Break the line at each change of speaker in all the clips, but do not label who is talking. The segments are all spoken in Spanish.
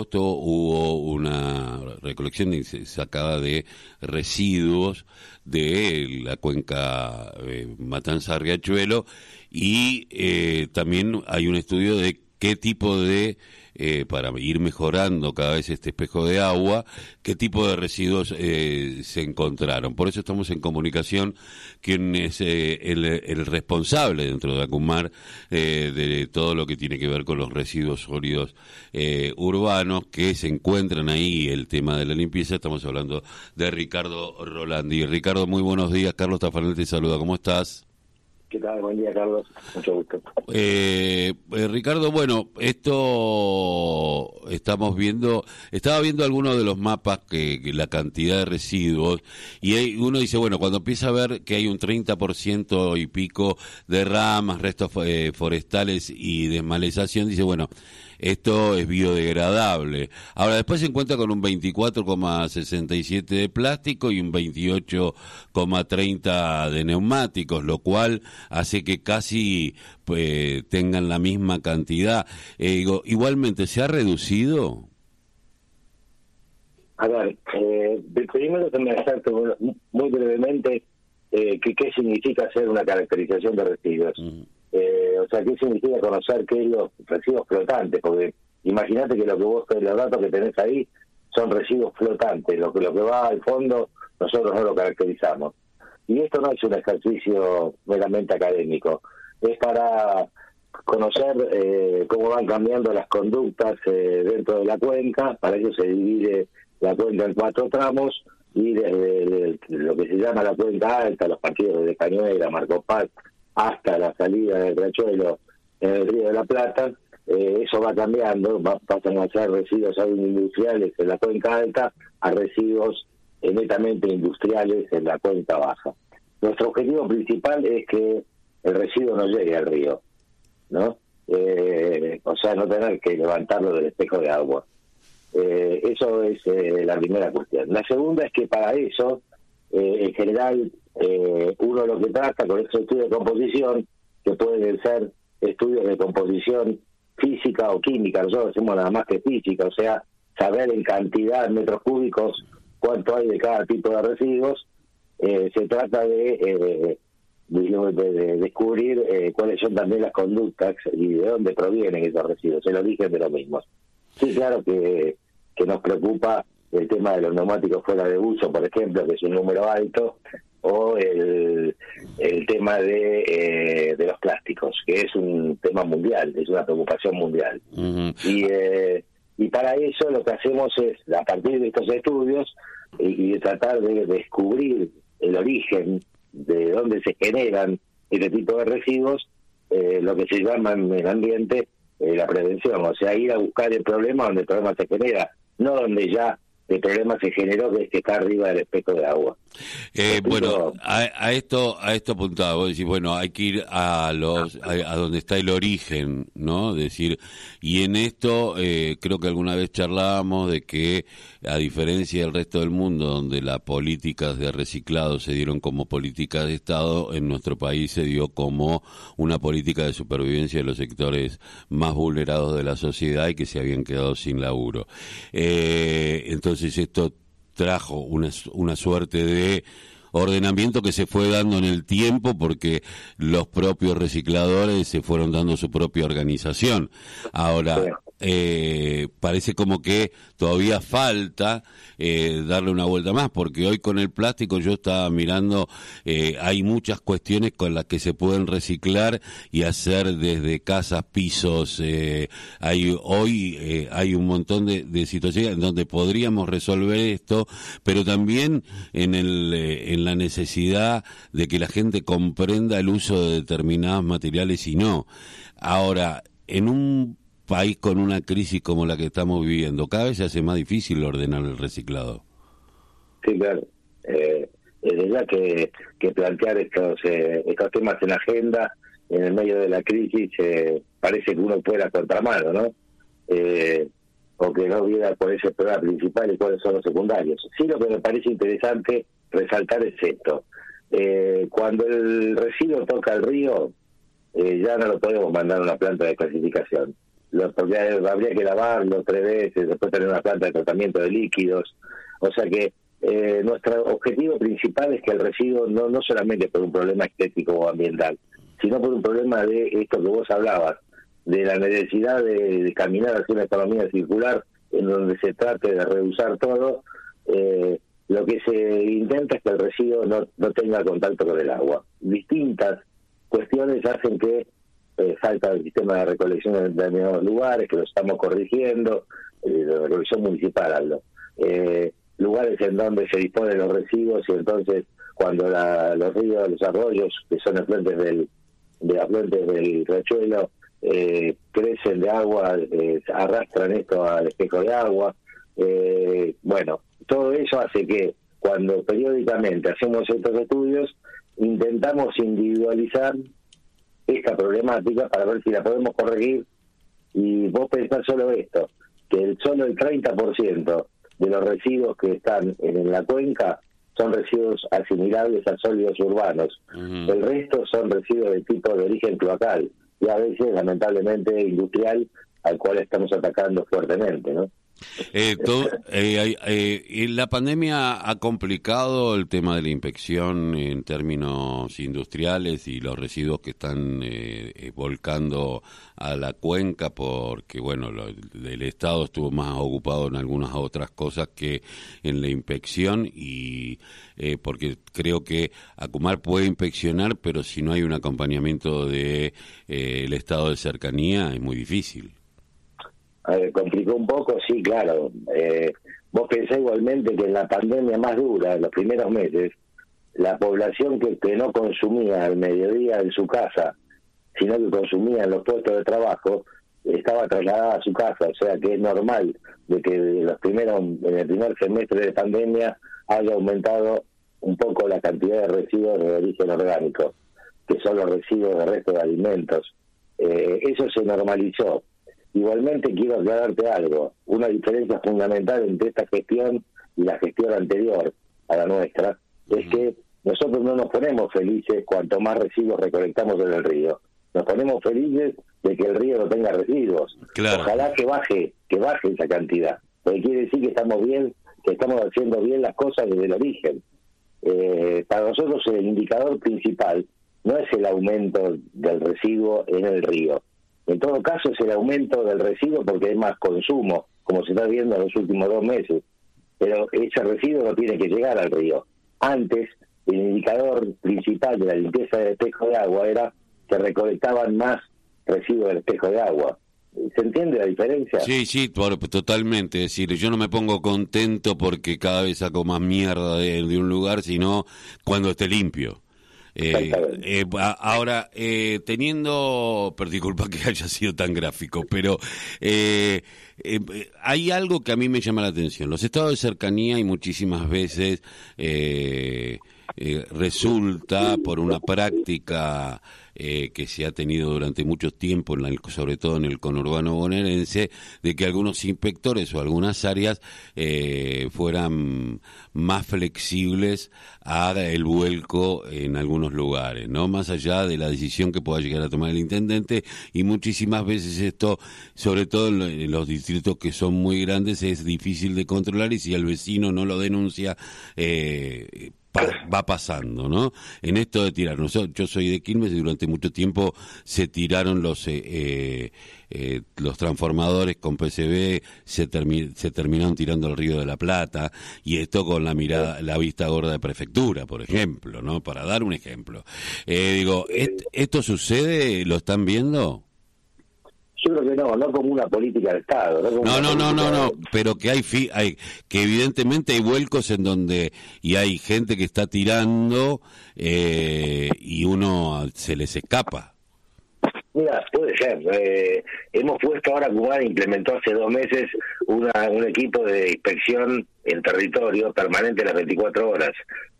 hubo una recolección sacada de residuos de la cuenca eh, Matanza-Riachuelo y eh, también hay un estudio de qué tipo de eh, para ir mejorando cada vez este espejo de agua, qué tipo de residuos eh, se encontraron. Por eso estamos en comunicación quién es eh, el, responsable dentro de Acumar de todo lo que tiene que ver con los residuos sólidos urbanos que se encuentran ahí, el tema de la limpieza. Estamos hablando de Ricardo Rolandi. Ricardo, muy buenos días. Carlos Tafanel te saluda. ¿Cómo estás?
¿Qué tal? Buen día, Carlos. Mucho gusto.
Eh, eh, Ricardo, bueno, esto estamos viendo, estaba viendo algunos de los mapas que, la cantidad de residuos y uno dice, bueno, cuando empieza a ver que hay un 30% y pico de ramas, restos eh, forestales y desmalezación, dice, bueno, esto es biodegradable. Ahora, después se encuentra con un 24,67 de plástico y un 28,30 de neumáticos, lo cual hace que casi pues, tengan la misma cantidad. Eh, igualmente, ¿se ha reducido?
A ver, eh, primero me hacerte muy brevemente eh, qué significa hacer una caracterización de residuos. Eh, o sea, ¿qué significa conocer qué es los residuos flotantes? Porque imagínate que lo que vos, los datos que tenés ahí son residuos flotantes, lo que, lo que va al fondo nosotros no lo caracterizamos. Y esto no es un ejercicio meramente académico, es para conocer eh, cómo van cambiando las conductas eh, dentro de la cuenca, para ello se divide la cuenca en cuatro tramos, y desde lo que se llama la cuenca alta, los partidos de Cañuela, Marco Paz, hasta la salida del Riachuelo en el Río de la Plata, eh, eso va cambiando, va, pasan a ser residuos industriales en la cuenca alta a residuos netamente industriales en la cuenca baja. Nuestro objetivo principal es que el residuo no llegue al río, ¿no? Eh, o sea, no tener que levantarlo del espejo de agua. Eh, eso es la primera cuestión. La segunda es que para eso, en general, eh, uno lo que trata con estos estudios de composición, que pueden ser estudios de composición física o química, nosotros hacemos nada más que física, o sea, saber en cantidad de metros cúbicos cuánto hay de cada tipo de residuos, eh, se trata de, eh, de, descubrir eh, cuáles son también las conductas y de dónde provienen esos residuos, el origen de los mismos. Sí, claro que, que nos preocupa el tema de los neumáticos fuera de uso, por ejemplo, que es un número alto, o el, el tema de, eh, de los plásticos, que es un tema mundial, es una preocupación mundial. y, eh, y para eso lo que hacemos es, a partir de estos estudios, y, tratar de descubrir el origen de dónde se generan este tipo de residuos, eh, lo que se llama en el ambiente la prevención, o sea, ir a buscar el problema donde el problema se genera, no donde ya el problema se generó que está arriba del espejo de agua.
Eh, bueno, a, esto a esto apuntaba, vos decís, bueno, hay que ir a los a, donde está el origen, ¿no? Decir, y en esto eh, creo que alguna vez charlábamos de que a diferencia del resto del mundo, donde las políticas de reciclado se dieron como política de Estado, en nuestro país se dio como una política de supervivencia de los sectores más vulnerados de la sociedad y que se habían quedado sin laburo. Eh, entonces esto trajo una, una suerte de ordenamiento que se fue dando en el tiempo porque los propios recicladores se fueron dando su propia organización. Ahora, eh, parece como que todavía falta eh, darle una vuelta más, porque hoy con el plástico yo estaba mirando, eh, hay muchas cuestiones con las que se pueden reciclar y hacer desde casas, pisos, eh, hay hoy eh, hay un montón de, de, situaciones en donde podríamos resolver esto, pero también en, el, en la necesidad de que la gente comprenda el uso de determinados materiales y no. Ahora, en un país con una crisis como la que estamos viviendo, cada vez se hace más difícil ordenar el reciclado.
Sí, claro. Eh, es ya que, que plantear estos, eh, estos temas en la agenda en el medio de la crisis eh, parece que uno pueda contramano, ¿no? Eh, o que no viera cuál es el problema principal y cuáles son los secundarios. Sí, lo que me parece interesante resaltar es esto. Eh, cuando el residuo toca el río, eh, ya no lo podemos mandar a una planta de clasificación porque habría que lavarlo tres veces, después tener una planta de tratamiento de líquidos. O sea que eh, nuestro objetivo principal es que el residuo no, no solamente por un problema estético o ambiental, sino por un problema de esto que vos hablabas, de la necesidad de, caminar hacia una economía circular en donde se trate de reusar todo, eh, lo que se intenta es que el residuo no, no tenga contacto con el agua. Distintas cuestiones hacen que eh, falta el sistema de recolección en determinados lugares, que lo estamos corrigiendo, eh, de municipal hablo. Eh, lugares en donde se disponen los residuos y entonces cuando los ríos, los arroyos, que son afluentes del, de afluentes del riachuelo, eh, crecen de agua, eh, arrastran esto al espejo de agua. Eh, bueno, todo eso hace que cuando periódicamente hacemos estos estudios, intentamos individualizar esta problemática para ver si la podemos corregir. Y vos pensás solo esto, que el solo el 30% de los residuos que están en la cuenca son residuos asimilables a sólidos urbanos. El resto son residuos de tipo de origen cloacal y a veces, lamentablemente, industrial, al cual estamos atacando fuertemente, ¿no?
Eh, eh, eh, la pandemia ha complicado el tema de la inspección en términos industriales y los residuos que están volcando a la cuenca porque, bueno, el Estado estuvo más ocupado en algunas otras cosas que en la inspección y porque creo que Acumar puede inspeccionar, pero si no hay un acompañamiento de el Estado de cercanía es muy difícil
complicó un poco, sí, claro. Eh, vos pensás igualmente que en la pandemia más dura, en los primeros meses, la población que, no consumía al mediodía en su casa, sino que consumía en los puestos de trabajo, estaba trasladada a su casa, o sea que es normal de que los primeros, en el primer semestre de pandemia haya aumentado un poco la cantidad de residuos de origen orgánico, que son los residuos de resto de alimentos. Eh, eso se normalizó. Igualmente quiero aclararte algo, una diferencia fundamental entre esta gestión y la gestión anterior a la nuestra, es que nosotros no nos ponemos felices cuanto más residuos recolectamos en el río. Nos ponemos felices de que el río no tenga residuos. Ojalá que baje, que baje esa cantidad. Porque quiere decir que estamos bien, que estamos haciendo bien las cosas desde el origen. Eh, para nosotros el indicador principal no es el aumento del residuo en el río, en todo caso es el aumento del residuo porque hay más consumo, como se está viendo en los últimos dos meses. Pero ese residuo no tiene que llegar al río. Antes, el indicador principal de la limpieza del espejo de agua era que recolectaban más residuos del espejo de agua. ¿Se entiende la diferencia?
Sí, sí, totalmente. Es decir, yo no me pongo contento porque cada vez saco más mierda de un lugar, sino cuando esté limpio. Eh, eh, ahora, eh, teniendo, pero disculpa que haya sido tan gráfico, pero eh, hay algo que a mí me llama la atención. Los estados de cercanía y muchísimas veces resulta por una práctica eh, que se ha tenido durante mucho tiempo, en sobre todo en el conurbano bonaerense, de que algunos inspectores o algunas áreas eh, fueran más flexibles a el vuelco en algunos lugares, ¿no? Más allá de la decisión que pueda llegar a tomar el intendente y muchísimas veces esto, sobre todo en los distritos que son muy grandes, es difícil de controlar y si el vecino no lo denuncia, eh, va pasando, ¿no? En esto de tirar, yo soy de Quilmes y durante mucho tiempo se tiraron los eh, eh, eh, los transformadores con PCB, se, se terminaron tirando al Río de la Plata y esto con la mirada, la vista gorda de prefectura, por ejemplo, ¿no? Para dar un ejemplo. digo, ¿esto sucede? ¿Lo están viendo?
Yo creo que no, no como una política de Estado.
No, no, no, no, no, pero que hay, hay, que evidentemente hay vuelcos en donde, y hay gente que está tirando eh, y uno se les escapa.
Mira, puede ser. Eh, hemos puesto ahora, Cuba implementó hace dos meses una, un equipo de inspección en territorio permanente las 24 horas,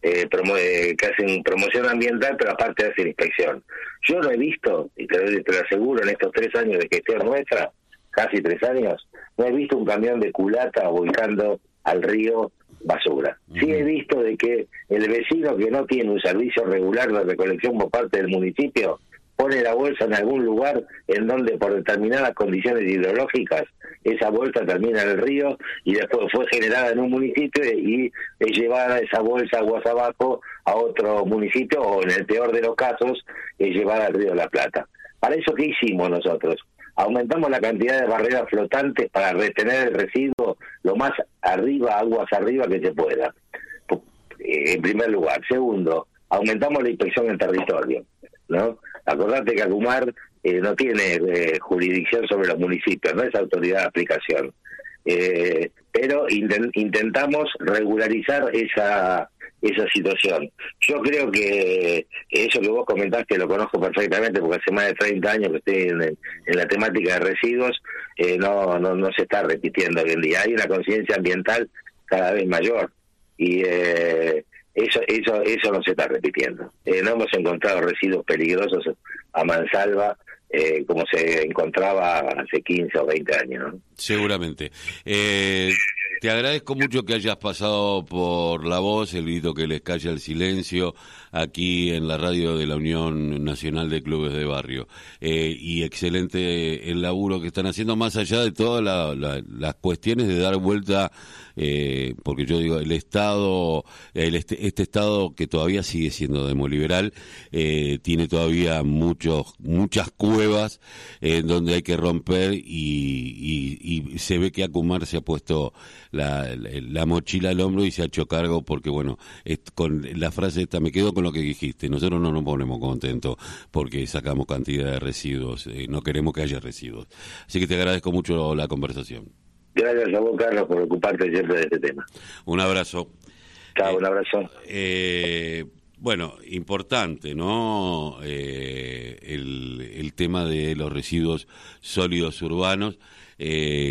eh, que hacen promoción ambiental, pero aparte hacen inspección. Yo no he visto, y te, lo aseguro, en estos tres años de gestión nuestra, casi tres años, no he visto un camión de culata volcando al río basura. Sí he visto de que el vecino que no tiene un servicio regular de recolección por parte del municipio pone la bolsa en algún lugar en donde por determinadas condiciones hidrológicas esa bolsa termina en el río y después fue generada en un municipio y es llevada esa bolsa aguas abajo a otro municipio o en el peor de los casos es llevada al río de la Plata. Para eso, ¿qué hicimos nosotros? Aumentamos la cantidad de barreras flotantes para retener el residuo lo más arriba, aguas arriba que se pueda. Eh, en primer lugar. Segundo, aumentamos la inspección en territorio. ¿no? Acordate que Acumar eh, no tiene eh, jurisdicción sobre los municipios, no es autoridad de aplicación. Eh, pero intentamos regularizar esa esa situación. Yo creo que eso que vos comentaste lo conozco perfectamente porque hace más de 30 años que estoy en, la temática de residuos, no, no, no se está repitiendo hoy en día. Hay una conciencia ambiental cada vez mayor y eh, eso eso eso no se está repitiendo. Eh, no hemos encontrado residuos peligrosos a mansalva eh, como se encontraba hace 15 o 20 años.
Seguramente. Eh, te agradezco mucho que hayas pasado por la voz, el grito que les calla el silencio, aquí en la radio de la Unión Nacional de Clubes de Barrio. Eh, y excelente el laburo que están haciendo, más allá de todas las cuestiones de dar vuelta, eh, porque yo digo, el Estado, el este, este, Estado que todavía sigue siendo demoliberal, eh, tiene todavía muchos, muchas cuevas en donde hay que romper y, y se ve que Acumar se ha puesto la, la, mochila al hombro y se ha hecho cargo porque, bueno, con la frase esta, me quedo con lo que dijiste, nosotros no nos ponemos contentos porque sacamos cantidad de residuos, eh, no queremos que haya residuos. Así que te agradezco mucho la conversación.
Gracias a vos, Carlos, por ocuparte siempre de este tema.
Un abrazo.
Chao, un abrazo.
Eh, bueno, importante, ¿no? Eh, el, el tema de los residuos sólidos urbanos. Eh,